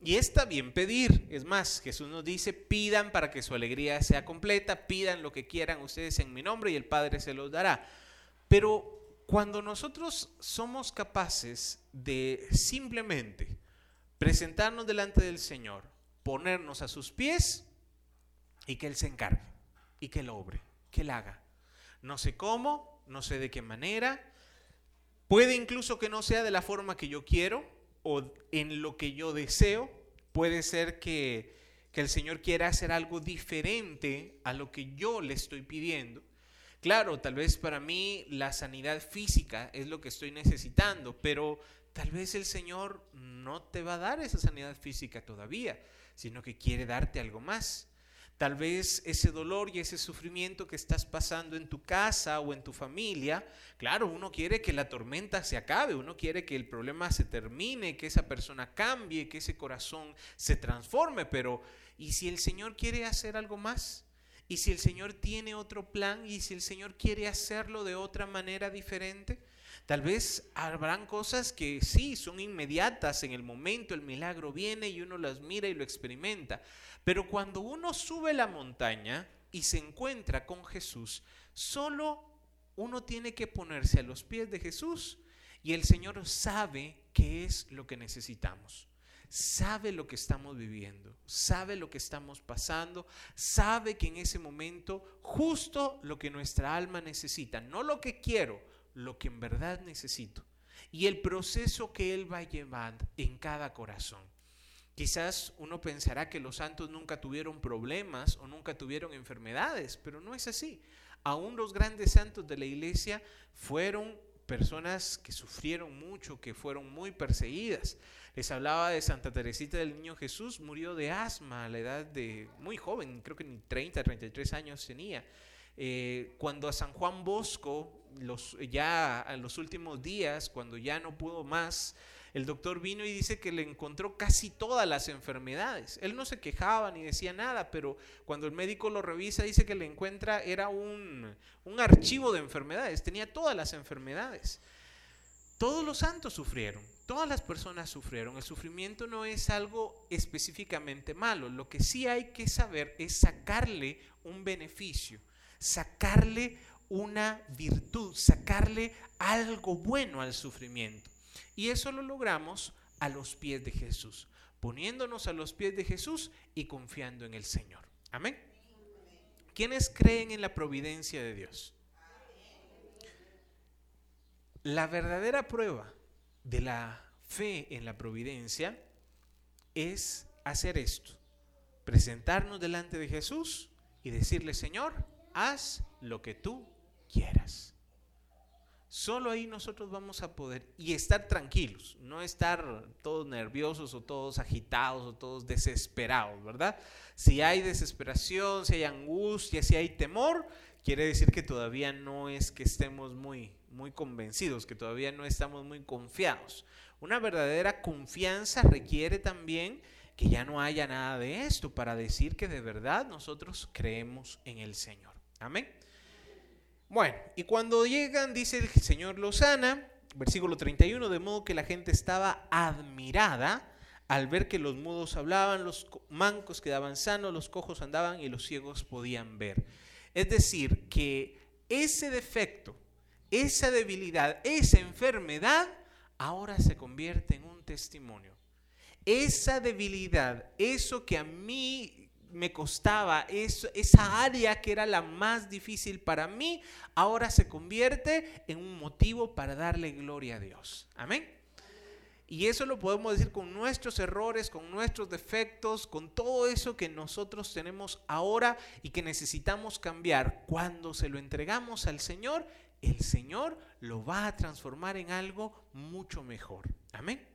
S1: y está bien pedir. Es más, Jesús nos dice, pidan para que su alegría sea completa, pidan lo que quieran ustedes en mi nombre y el Padre se los dará. Pero cuando nosotros somos capaces de simplemente presentarnos delante del Señor, ponernos a sus pies y que Él se encargue y que Él obre, que Él haga. No sé cómo, no sé de qué manera, puede incluso que no sea de la forma que yo quiero, o en lo que yo deseo. Puede ser que, que el Señor quiera hacer algo diferente a lo que yo le estoy pidiendo. Claro, tal vez para mí la sanidad física es lo que estoy necesitando, pero tal vez el Señor no te va a dar esa sanidad física todavía, sino que quiere darte algo más. Tal vez ese dolor y ese sufrimiento que estás pasando en tu casa o en tu familia, claro, uno quiere que la tormenta se acabe, uno quiere que el problema se termine, que esa persona cambie, que ese corazón se transforme, pero ¿y si el Señor quiere hacer algo más? ¿Y si el Señor tiene otro plan? ¿Y si el Señor quiere hacerlo de otra manera diferente? Tal vez habrán cosas que sí, son inmediatas en el momento, el milagro viene y uno las mira y lo experimenta. Pero cuando uno sube la montaña y se encuentra con Jesús, solo uno tiene que ponerse a los pies de Jesús y el Señor sabe qué es lo que necesitamos. Sabe lo que estamos viviendo, sabe lo que estamos pasando, sabe que en ese momento justo lo que nuestra alma necesita, no lo que quiero, lo que en verdad necesito. Y el proceso que Él va a llevar en cada corazón. Quizás uno pensará que los santos nunca tuvieron problemas o nunca tuvieron enfermedades, pero no es así. Aún los grandes santos de la iglesia fueron personas que sufrieron mucho, que fueron muy perseguidas. Les hablaba de Santa Teresita del Niño Jesús, murió de asma a la edad de muy joven, creo que ni 30, 33 años tenía. Eh, cuando a San Juan Bosco, los, ya a los últimos días, cuando ya no pudo más, el doctor vino y dice que le encontró casi todas las enfermedades. Él no se quejaba ni decía nada, pero cuando el médico lo revisa dice que le encuentra, era un, un archivo de enfermedades, tenía todas las enfermedades. todos los santos sufrieron, todas las personas sufrieron. El sufrimiento no es algo específicamente malo. Lo que sí hay que saber es sacarle un beneficio, sacarle una virtud, sacarle algo bueno al sufrimiento. Y eso lo logramos a los pies de Jesús, poniéndonos a los pies de Jesús y confiando en el Señor. Amén. ¿Quiénes creen en la providencia de Dios? La verdadera prueba de la fe en la providencia es hacer esto, presentarnos delante de Jesús y decirle, Señor, haz lo que tú quieras. Solo ahí nosotros vamos a poder y estar tranquilos, no estar todos nerviosos o todos agitados o todos desesperados, ¿verdad? Si hay desesperación, si hay angustia, si hay temor, quiere decir que todavía no es que estemos muy muy convencidos, que todavía no estamos muy confiados. Una verdadera confianza requiere también que ya no haya nada de esto para decir que de verdad nosotros creemos en el Señor. Amén. Bueno, y cuando llegan, dice el Señor Lozana, versículo 31, de modo que la gente estaba admirada al ver que los mudos hablaban, los mancos quedaban sanos, los cojos andaban y los ciegos podían ver. Es decir, que ese defecto, esa debilidad, esa enfermedad, ahora se convierte en un testimonio. Esa debilidad, eso que a mí me costaba, esa área que era la más difícil para mí, ahora se convierte en un motivo para darle gloria a Dios. Amén. Y eso lo podemos decir con nuestros errores, con nuestros defectos, con todo eso que nosotros tenemos ahora y que necesitamos cambiar. Cuando se lo entregamos al Señor, el Señor lo va a transformar en algo mucho mejor. Amén.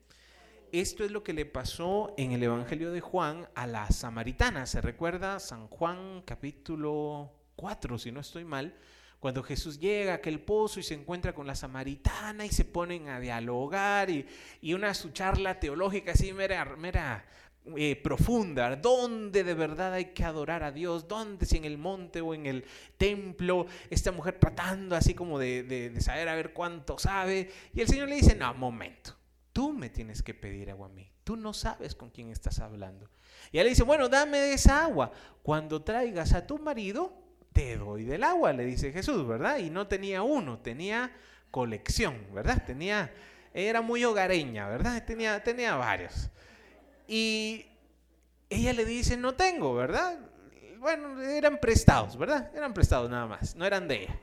S1: Esto es lo que le pasó en el Evangelio de Juan a la samaritana. ¿Se recuerda San Juan capítulo 4, si no estoy mal? Cuando Jesús llega a aquel pozo y se encuentra con la samaritana y se ponen a dialogar y, una su charla teológica así mera, mera eh, profunda, dónde de verdad hay que adorar a Dios, dónde, si en el monte o en el templo, esta mujer tratando así como de, de saber a ver cuánto sabe, y el Señor le dice, no, momento, Tú me tienes que pedir agua a mí. Tú no sabes con quién estás hablando. Y él le dice, bueno, dame esa agua. Cuando traigas a tu marido, te doy del agua, le dice Jesús, ¿verdad? Y no tenía uno, tenía colección, ¿verdad? Tenía, era muy hogareña, ¿verdad? Tenía, tenía varios. Y ella le dice, no tengo, ¿verdad? Bueno, eran prestados, ¿verdad? Eran prestados nada más, no eran de ella.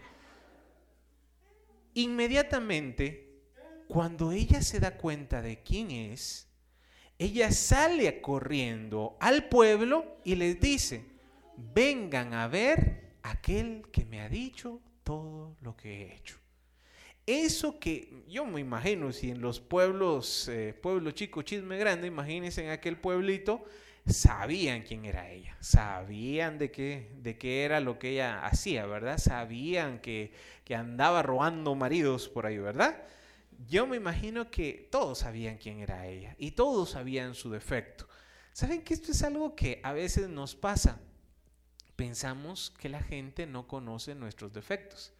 S1: Inmediatamente cuando ella se da cuenta de quién es, ella sale corriendo al pueblo y les dice, vengan a ver aquel que me ha dicho todo lo que he hecho. Eso que yo me imagino, si en los pueblos, eh, pueblo chico, chisme grande, imagínense en aquel pueblito, sabían quién era ella, sabían de qué, de qué era lo que ella hacía, ¿verdad? Sabían que, que andaba robando maridos por ahí, ¿verdad? Yo me imagino que todos sabían quién era ella y todos sabían su defecto. ¿Saben que esto es algo que a veces nos pasa? Pensamos que la gente no conoce nuestros defectos.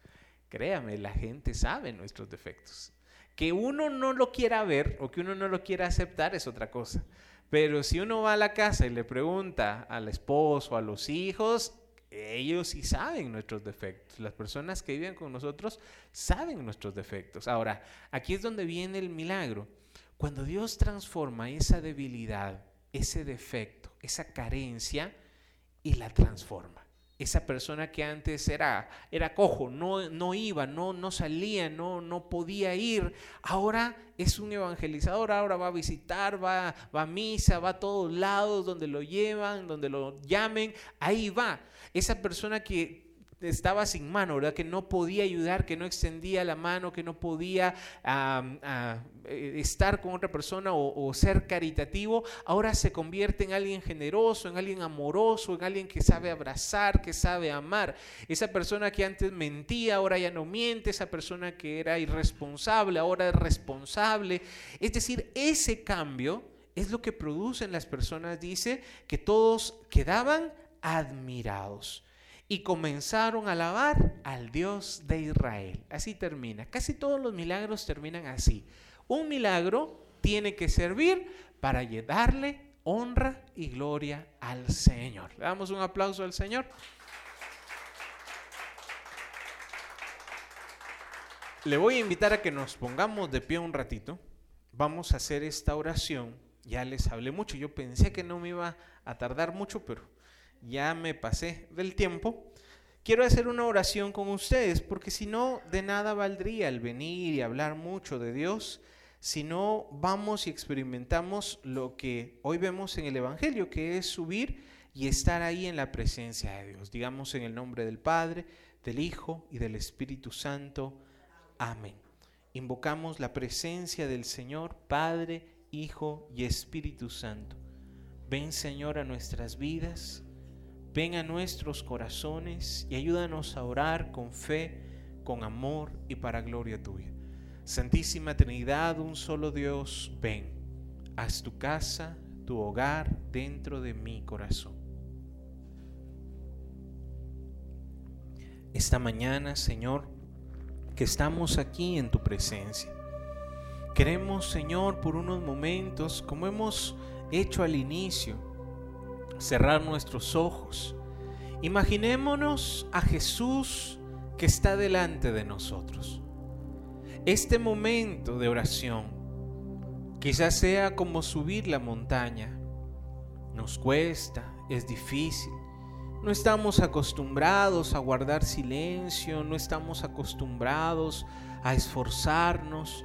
S1: Créame, la gente sabe nuestros defectos. Que uno no lo quiera ver o que uno no lo quiera aceptar es otra cosa. Pero si uno va a la casa y le pregunta al esposo, a los hijos, ellos sí saben nuestros defectos. Las personas que viven con nosotros saben nuestros defectos. Ahora, aquí es donde viene el milagro. Cuando Dios transforma esa debilidad, ese defecto, esa carencia y la transforma esa persona que antes era, era cojo, no, no iba, no, no salía, no, no podía ir, ahora es un evangelizador, ahora va a visitar, va, va a misa, va a todos lados donde lo llevan, donde lo llamen, ahí va. Esa persona que estaba sin mano, ¿verdad? Que no podía ayudar, que no extendía la mano, que no podía eh, estar con otra persona o, ser caritativo, ahora se convierte en alguien generoso, en alguien amoroso, en alguien que sabe abrazar, que sabe amar. Esa persona que antes mentía, ahora ya no miente, esa persona que era irresponsable, ahora es responsable. Es decir, ese cambio es lo que producen las personas, dice, que todos quedaban admirados. y comenzaron a alabar al Dios de Israel. Así termina. Casi todos los milagros terminan así. Un milagro tiene que servir para darle honra y gloria al Señor. Le damos un aplauso al Señor. Le voy a invitar a que nos pongamos de pie un ratito. Vamos a hacer esta oración. Ya les hablé mucho. Yo pensé que no me iba a tardar mucho, pero ya me pasé del tiempo. Quiero hacer una oración con ustedes, porque si no, de nada valdría el venir y hablar mucho de Dios, si no vamos y experimentamos lo que hoy vemos en el Evangelio, que es subir y estar ahí en la presencia de Dios. Digamos en el nombre del Padre, del Hijo y del Espíritu Santo. Amén. Invocamos la presencia del Señor, Padre, Hijo y Espíritu Santo. Ven Señor a nuestras vidas Ven a nuestros corazones y ayúdanos a orar con fe, con amor y para gloria tuya. Santísima Trinidad, un solo Dios, ven. Haz tu casa, tu hogar dentro de mi corazón. Esta mañana, Señor, que estamos aquí en tu presencia. Queremos, Señor, por unos momentos, como hemos hecho al inicio, cerrar nuestros ojos. Imaginémonos a Jesús que está delante de nosotros. Este momento de oración quizás sea como subir la montaña. Nos cuesta, es difícil. No estamos acostumbrados a guardar silencio, no estamos acostumbrados a esforzarnos.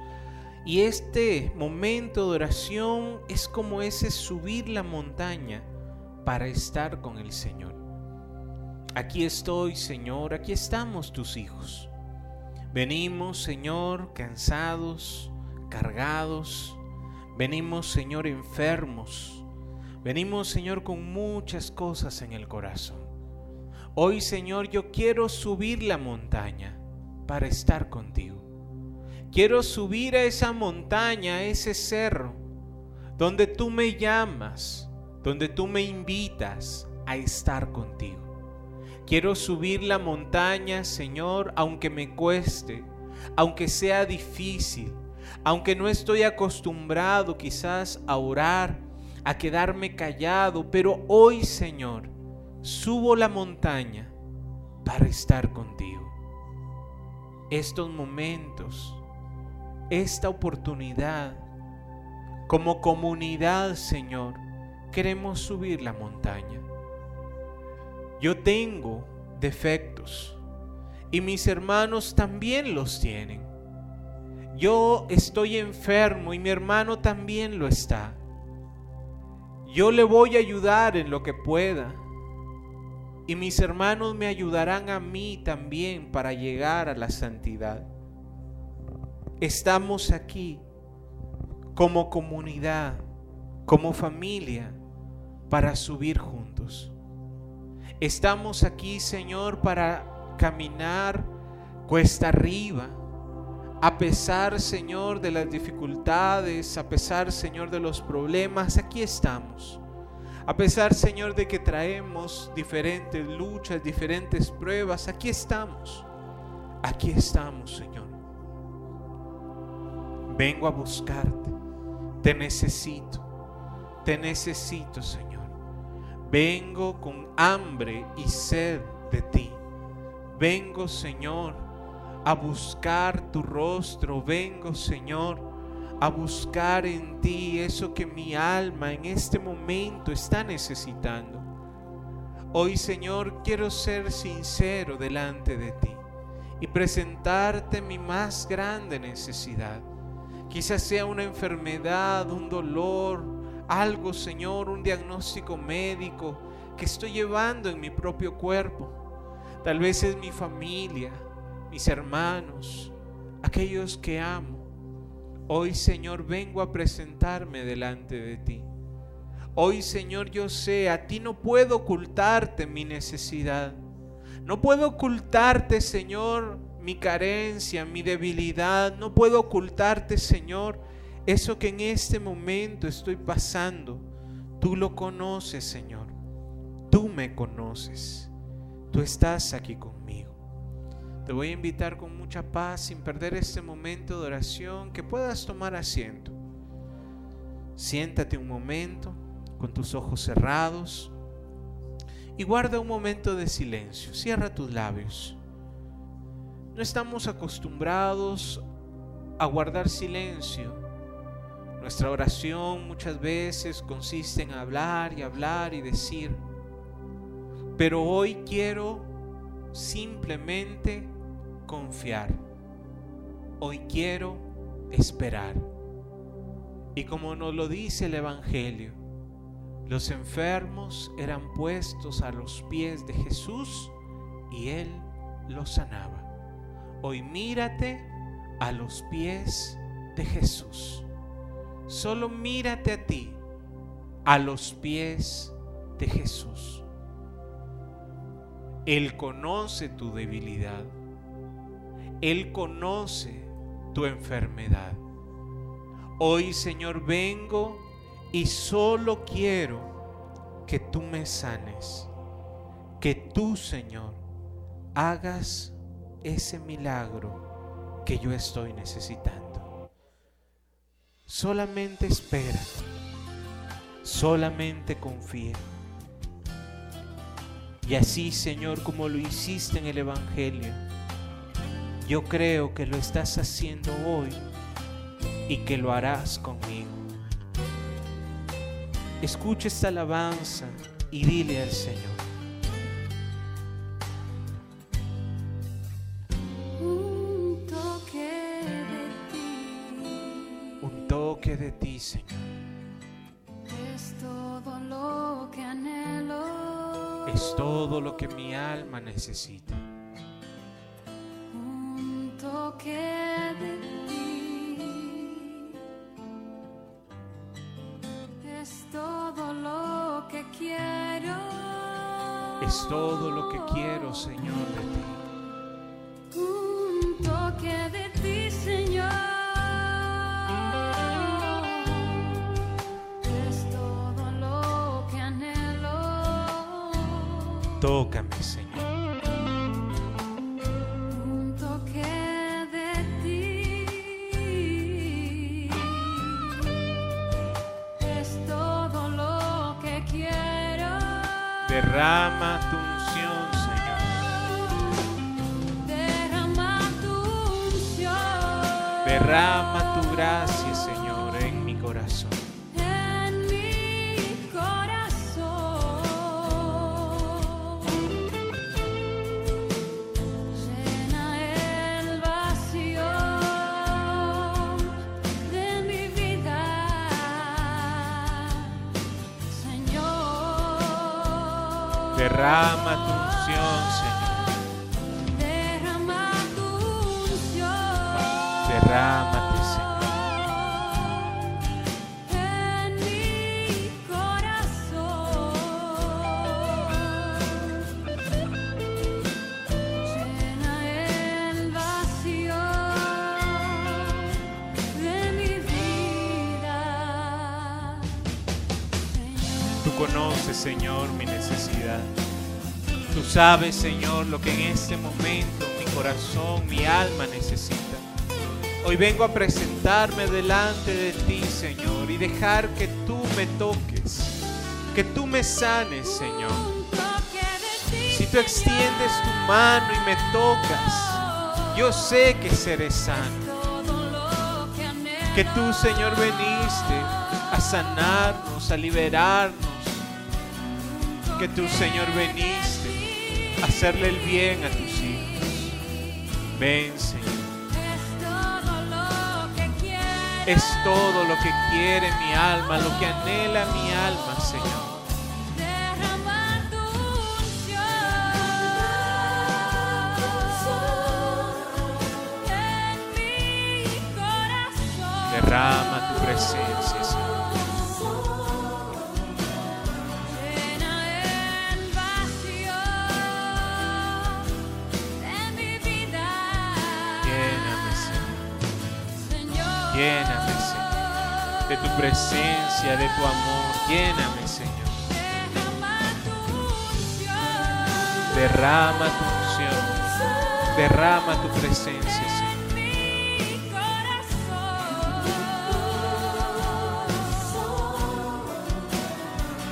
S1: Y este momento de oración es como ese subir la montaña para estar con el Señor. Aquí estoy, Señor, aquí estamos tus hijos. Venimos, Señor, cansados, cargados. Venimos, Señor, enfermos. Venimos, Señor, con muchas cosas en el corazón. Hoy, Señor, yo quiero subir la montaña para estar contigo. Quiero subir a esa montaña, a ese cerro, donde tú me llamas, donde tú me invitas a estar contigo. Quiero subir la montaña, Señor, aunque me cueste, aunque sea difícil, aunque no estoy acostumbrado quizás a orar, a quedarme callado, pero hoy, Señor, subo la montaña para estar contigo. Estos momentos, esta oportunidad, como comunidad, Señor, queremos subir la montaña. Yo tengo defectos y mis hermanos también los tienen. Yo estoy enfermo y mi hermano también lo está. Yo le voy a ayudar en lo que pueda. Y mis hermanos me ayudarán a mí también para llegar a la santidad. Estamos aquí como comunidad como familia para subir juntos. Estamos aquí, Señor, para caminar cuesta arriba, a pesar, Señor, de las dificultades, a pesar, Señor, de los problemas, aquí estamos. A pesar, Señor, de que traemos diferentes luchas, diferentes pruebas, aquí estamos. Aquí estamos, Señor. Vengo a buscarte. Te necesito. Te necesito, Señor. Vengo con hambre y sed de ti. Vengo, Señor, a buscar tu rostro. Vengo, Señor, a buscar en ti eso que mi alma en este momento está necesitando. Hoy, Señor, quiero ser sincero delante de ti y presentarte mi más grande necesidad. Quizás sea una enfermedad, un dolor, algo, Señor, un diagnóstico médico que estoy llevando en mi propio cuerpo. Tal vez es mi familia, mis hermanos, aquellos que amo. Hoy, Señor, vengo a presentarme delante de ti. Hoy, Señor, yo sé, a ti no puedo ocultarte mi necesidad. No puedo ocultarte, Señor, mi carencia, mi debilidad. No puedo ocultarte, Señor, eso que en este momento estoy pasando, tú lo conoces, Señor. Tú me conoces. tú estás aquí conmigo. Te voy a invitar con mucha paz, sin perder este momento de oración, que puedas tomar asiento. Siéntate un momento con tus ojos cerrados y guarda un momento de silencio. Cierra tus labios. No estamos acostumbrados a guardar silencio. Nuestra oración muchas veces consiste en hablar y hablar y decir. Pero hoy quiero simplemente confiar. Hoy quiero esperar. Y como nos lo dice el Evangelio, los enfermos eran puestos a los pies de Jesús y Él los sanaba. Hoy mírate a los pies de Jesús. Solo mírate a ti, a los pies de Jesús. Él conoce tu debilidad. Él conoce tu enfermedad. Hoy, Señor, vengo y solo quiero que tú me sanes. Que tú, Señor, hagas ese milagro que yo estoy necesitando. Solamente espera. Solamente confía. Y así, Señor, como lo hiciste en el Evangelio, yo creo que lo estás haciendo hoy y que lo harás conmigo. Escucha esta alabanza y dile al Señor.
S2: Ti,
S1: Señor.
S2: es todo lo que anhelo.
S1: Es todo lo que mi alma necesita.
S2: Un toque de ti es todo lo que quiero.
S1: Es todo lo que quiero, Señor, de ti. Derrama tu unción, Señor.
S2: Derrama tu unción.
S1: Derrámate, sabes, Señor, lo que en este momento mi corazón, mi alma necesita. Hoy vengo a presentarme delante de ti, Señor, y dejar que tú me toques, que tú me sanes, Señor. Si tú extiendes tu mano y me tocas, yo sé que seré sano.
S2: que
S1: tú, Señor, veniste a sanarnos, a liberarnos. Que tú, Señor, veniste hacerle el bien a tus hijos. Ven, Señor.
S2: Es todo lo que
S1: quiere mi alma, lo que anhela mi alma, Señor.
S2: Derrama tu
S1: presencia,
S2: De
S1: tu presencia, de tu amor. Lléname, Señor.
S2: Derrama tu unción
S1: Derrama tu presencia, Señor.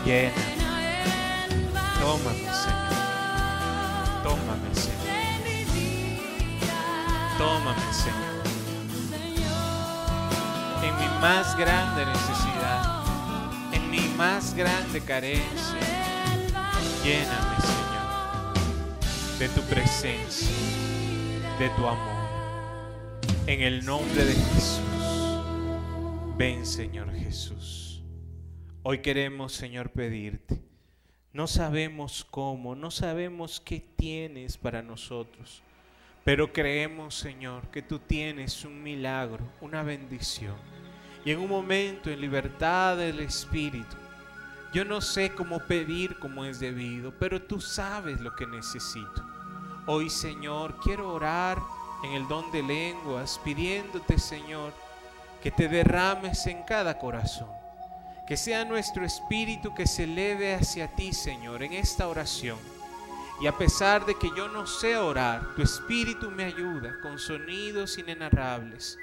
S1: Llena, tómame, Señor. Tómame, Señor. Tómame, Señor. Más grande necesidad, en mi más grande carencia, lléname, Señor, de tu presencia, de tu amor. En el nombre de Jesús. Ven, Señor Jesús. Hoy queremos, Señor, pedirte. No sabemos cómo, no sabemos qué tienes para nosotros, pero creemos, Señor, que tú tienes un milagro, una bendición. Y en un momento en libertad del Espíritu, yo no sé cómo pedir como es debido, pero tú sabes lo que necesito. Hoy, Señor, quiero orar en el don de lenguas, pidiéndote, Señor, que te derrames en cada corazón. Que sea nuestro espíritu que se eleve hacia ti, Señor, en esta oración. Y a pesar de que yo no sé orar, tu espíritu me ayuda con sonidos inenarrables.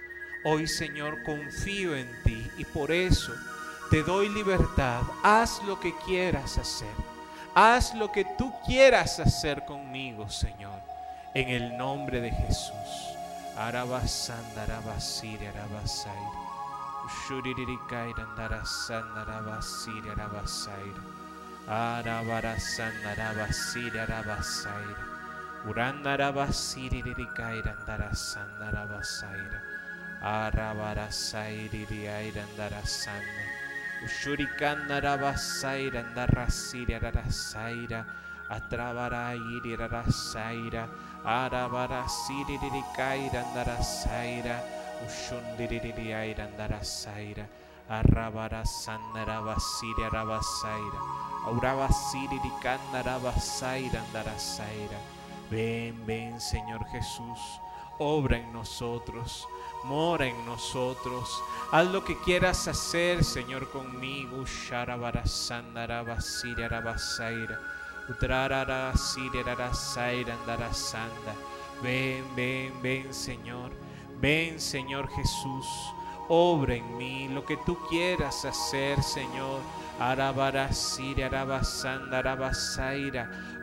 S1: Hoy, Señor, confío en ti y por eso te doy libertad. Haz lo que quieras hacer. Haz lo que tú quieras hacer conmigo, Señor. En el nombre de Jesús. Arabasanda, arabasiri, arabasairi. Ushuririkai, andarasanda, arabasiri, arabasairi. Arabarasanda, arabasiri, arabasairi. Uranda, arabasiri, andarasanda, arabasairi. Arabarasairi, riai, andarasanda. Ushurikanda, arabasairi, andarasiri, ararasaira. Atrabarairi, ararasaira. Arabarasiri, andarasaira. Ushundiriri andarasaira. Arabarasandarabasaira rabasaira. Aurabasiri kandarabasaira andarasaira. Ven, ven, Señor Jesús. Obra en nosotros. Mora en nosotros. Haz lo que quieras hacer, Señor, conmigo. Ven, ven, ven, Señor. Ven, Señor Jesús. Obra en mí lo que tú quieras hacer, Señor. Arabara sire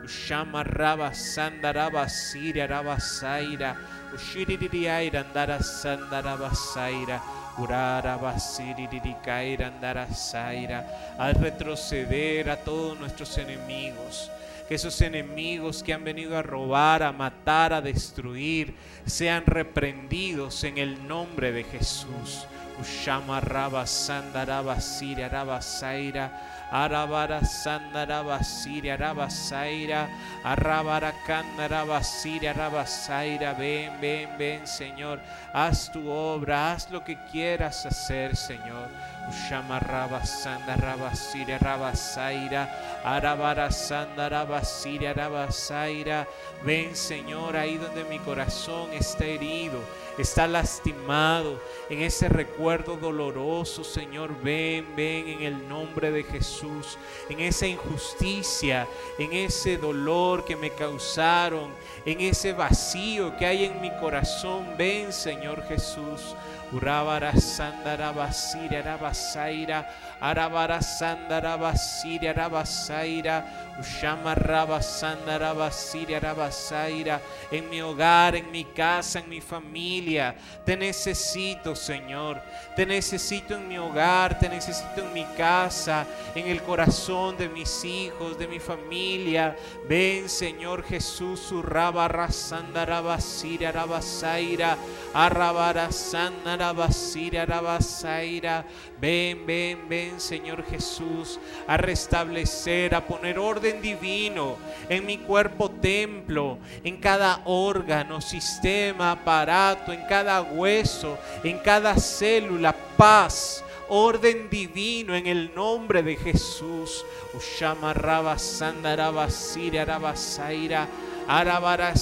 S1: arabasanda arabasaira. Ushama rabasanda arabasire arabasaira. Ushiririaira andarasanda arabasaira. Urara basiriricaira andarasaira. Al retroceder a todos nuestros enemigos que esos enemigos que han venido a robar, a matar, a destruir, sean reprendidos en el nombre de Jesús. Ushama raba sandaraba siria raba saira. Arabara sandaraba siria raba saira. Arabara candaraba siria raba saira. Ven, ven, ven, Señor. Haz tu obra, haz lo que quieras hacer, Señor. Ushama raba sandaraba siria raba saira. Arabara sandaraba siria raba saira. Ven, Señor, ahí donde mi corazón está herido, está lastimado, en ese recuerdo doloroso, Señor, ven, ven en el nombre de Jesús, en esa injusticia, en ese dolor que me causaron, en ese vacío que hay en mi corazón, ven, Señor Jesús. Urabara sandara basira arabasaira, arabara sandara basira arabasaira, ushama raba sandara basira arabasaira, en mi hogar, en mi casa, en mi familia, te necesito, Señor, te necesito en mi hogar, te necesito en mi casa, en el corazón de mis hijos, de mi familia. Ven, Señor Jesús, urraba rasandara basira arabasaira, arrabara sandara arabasaira. Ven, ven, ven, Señor Jesús, a restablecer, a poner orden divino en mi cuerpo templo, en cada órgano, sistema, aparato, en cada hueso, en cada célula, paz. Orden divino en el nombre de Jesús. Ushama raba sandaraba siria raba saira. Arabara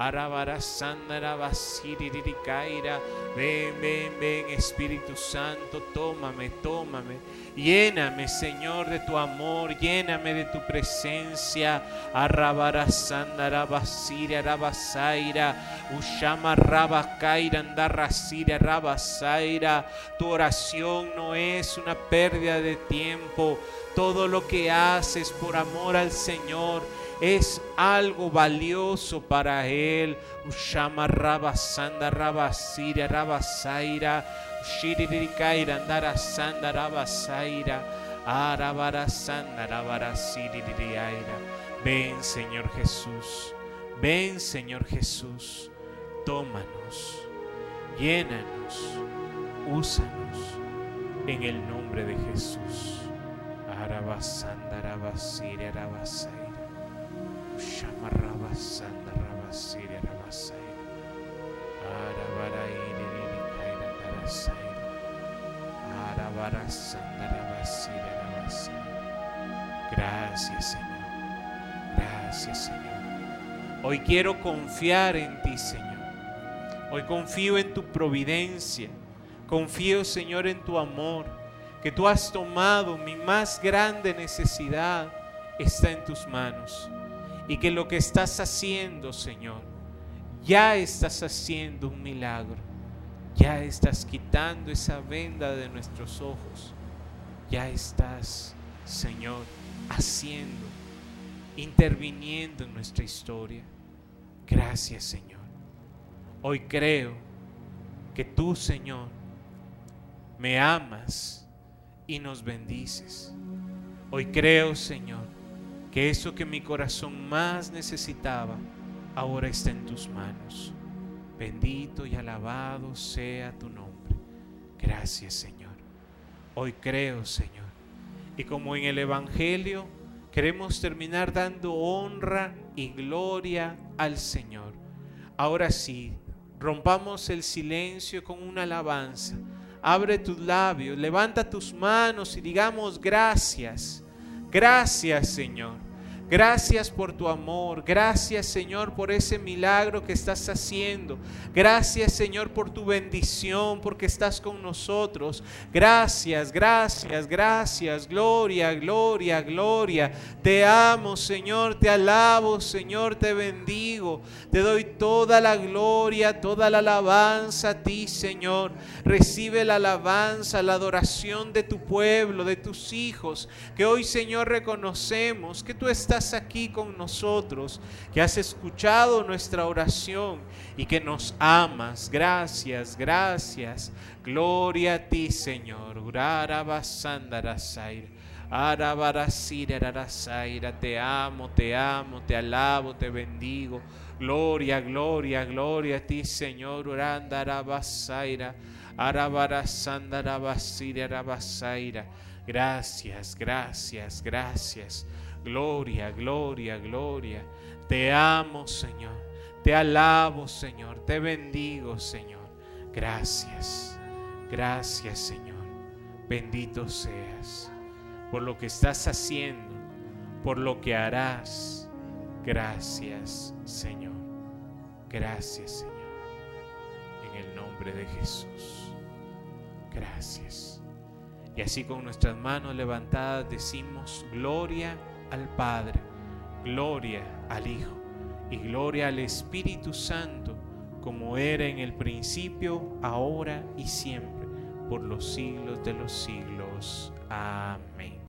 S1: Arabara Sandara Basiriricaira. Ven, ven, ven, Espíritu Santo, tómame, tómame. Lléname, Señor, de tu amor, lléname de tu presencia. Arrabara Sandara Basiria Rabasaira. Ushama Rabacaira Andarrasiria Rabasaira. Tu oración no es una pérdida de tiempo. Todo lo que haces por amor al Señor es algo valioso para Él. Ushama Rabasanda Rabasiria Rabasaira. Shiririkaira Andara Sanda Rabasaira. Arabara Sanda. Ven, Señor Jesús. Ven, Señor Jesús. Tómanos. Llénanos. Úsanos. En el nombre de Jesús. Arabasanda Rabasaira. Rabasaira. Gracias, Señor. Gracias, Señor. Hoy quiero confiar en ti, Señor. Hoy confío en tu providencia. Confío, Señor, en tu amor. Que tú has tomado mi más grande necesidad. Está en tus manos y que lo que estás haciendo, Señor, ya estás haciendo un milagro. Ya estás quitando esa venda de nuestros ojos. Ya estás, Señor, haciendo, interviniendo en nuestra historia. Gracias, Señor. Hoy creo que tú, Señor, me amas y nos bendices. Hoy creo, Señor, que eso que mi corazón más necesitaba ahora está en tus manos. Bendito y alabado sea tu nombre. Gracias Señor. Hoy creo Señor. Y como en el Evangelio queremos terminar dando honra y gloria al Señor. Ahora sí, rompamos el silencio con una alabanza. Abre tus labios, levanta tus manos y digamos gracias. Gracias Señor. Gracias por tu amor. Gracias Señor por ese milagro que estás haciendo. Gracias Señor por tu bendición, porque estás con nosotros. Gracias, gracias, gracias. Gloria, gloria, gloria. Te amo Señor, te alabo Señor, te bendigo. Te doy toda la gloria, toda la alabanza a ti Señor. Recibe la alabanza, la adoración de tu pueblo, de tus hijos. Que hoy Señor reconocemos que tú estás aquí con nosotros, que has escuchado nuestra oración y que nos amas. Gracias, gracias. Gloria a ti, Señor. Te amo, te amo, te alabo, te bendigo. Gloria, gloria, gloria a ti, Señor. Gracias, gracias, gracias. Gloria, gloria, gloria. Te amo, Señor. Te alabo, Señor. Te bendigo, Señor. Gracias. Gracias, Señor. Bendito seas por lo que estás haciendo, por lo que harás. Gracias, Señor. Gracias, Señor. En el nombre de Jesús. Gracias. Y así con nuestras manos levantadas decimos, gloria al Padre, gloria al Hijo y gloria al Espíritu Santo, como era en el principio, ahora y siempre, por los siglos de los siglos. Amén.